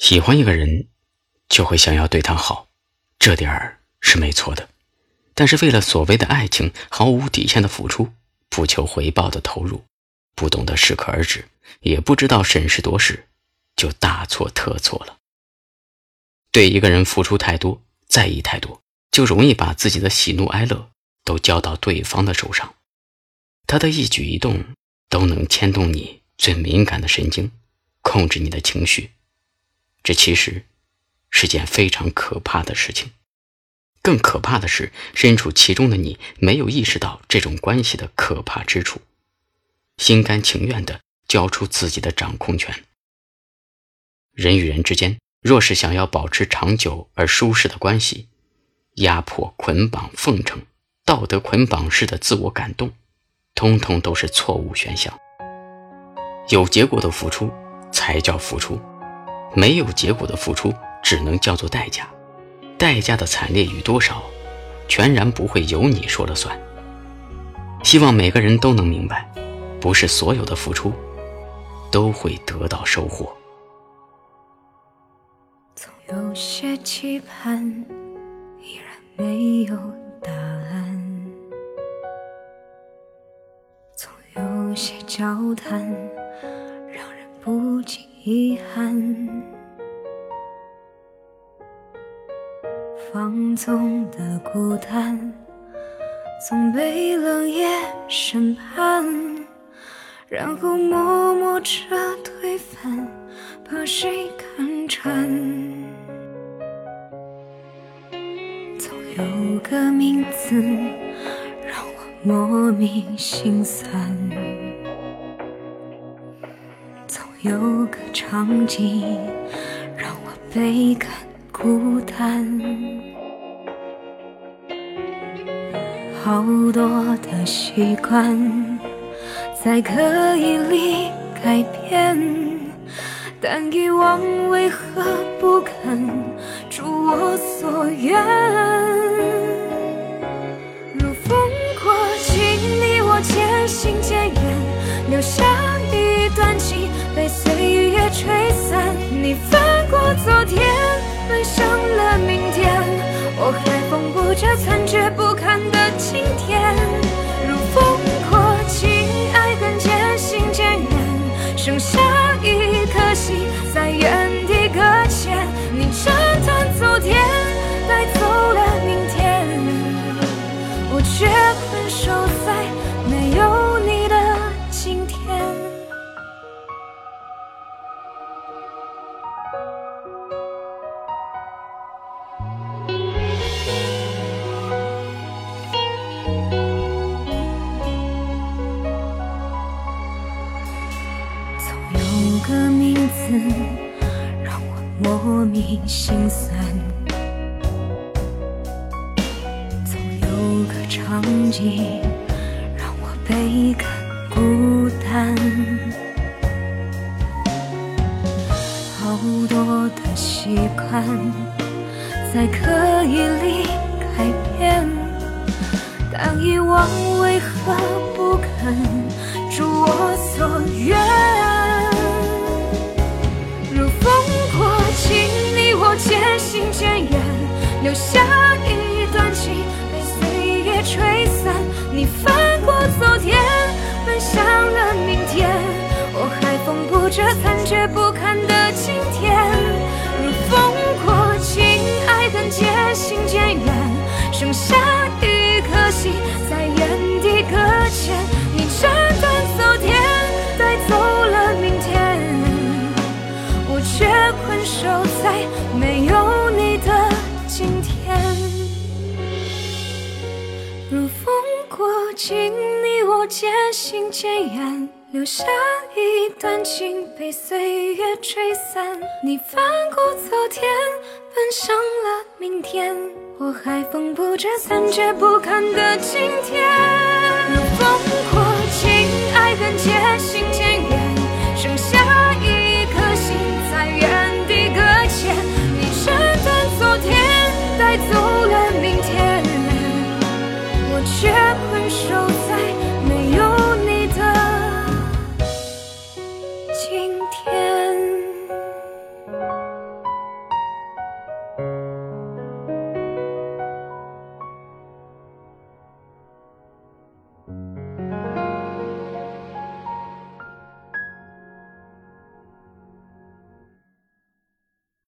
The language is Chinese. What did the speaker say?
喜欢一个人，就会想要对他好，这点儿是没错的。但是为了所谓的爱情，毫无底线的付出，不求回报的投入，不懂得适可而止，也不知道审时度势，就大错特错了。对一个人付出太多，在意太多，就容易把自己的喜怒哀乐都交到对方的手上，他的一举一动都能牵动你最敏感的神经，控制你的情绪。这其实是件非常可怕的事情，更可怕的是，身处其中的你没有意识到这种关系的可怕之处，心甘情愿地交出自己的掌控权。人与人之间，若是想要保持长久而舒适的关系，压迫、捆绑、奉承、道德捆绑式的自我感动，通通都是错误选项。有结果的付出才叫付出。没有结果的付出，只能叫做代价，代价的惨烈与多少，全然不会由你说了算。希望每个人都能明白，不是所有的付出，都会得到收获。总有些期盼，依然没有答案；总有些交谈，遗憾，放纵的孤单，总被冷夜审判，然后默默着推翻，把谁看穿？总有个名字，让我莫名心酸。有个场景让我倍感孤单，好多的习惯在刻意里改变，但遗忘为何不肯如我所愿？这残缺不堪的今天。如风过境，爱恨渐行渐远，剩下莫名心酸，总有个场景让我倍感孤单，好多的习惯在刻意里改变，但遗忘为何不肯如我所愿？渐远留下一段情被岁月吹散，你翻过昨天，奔向了明天，我还缝补着残缺不堪的今天。如风过境，爱恨渐行渐远，剩下一颗心在原地搁浅。你斩断昨天，带走了明天，我却困守在没有过境，你我渐行渐远，留下一段情被岁月吹散。你翻过昨天，奔向了明天，我还缝补着残缺不堪的今天。如风过境，爱恨渐行渐远，剩下一颗心在原地搁浅。你斩断昨天。带走。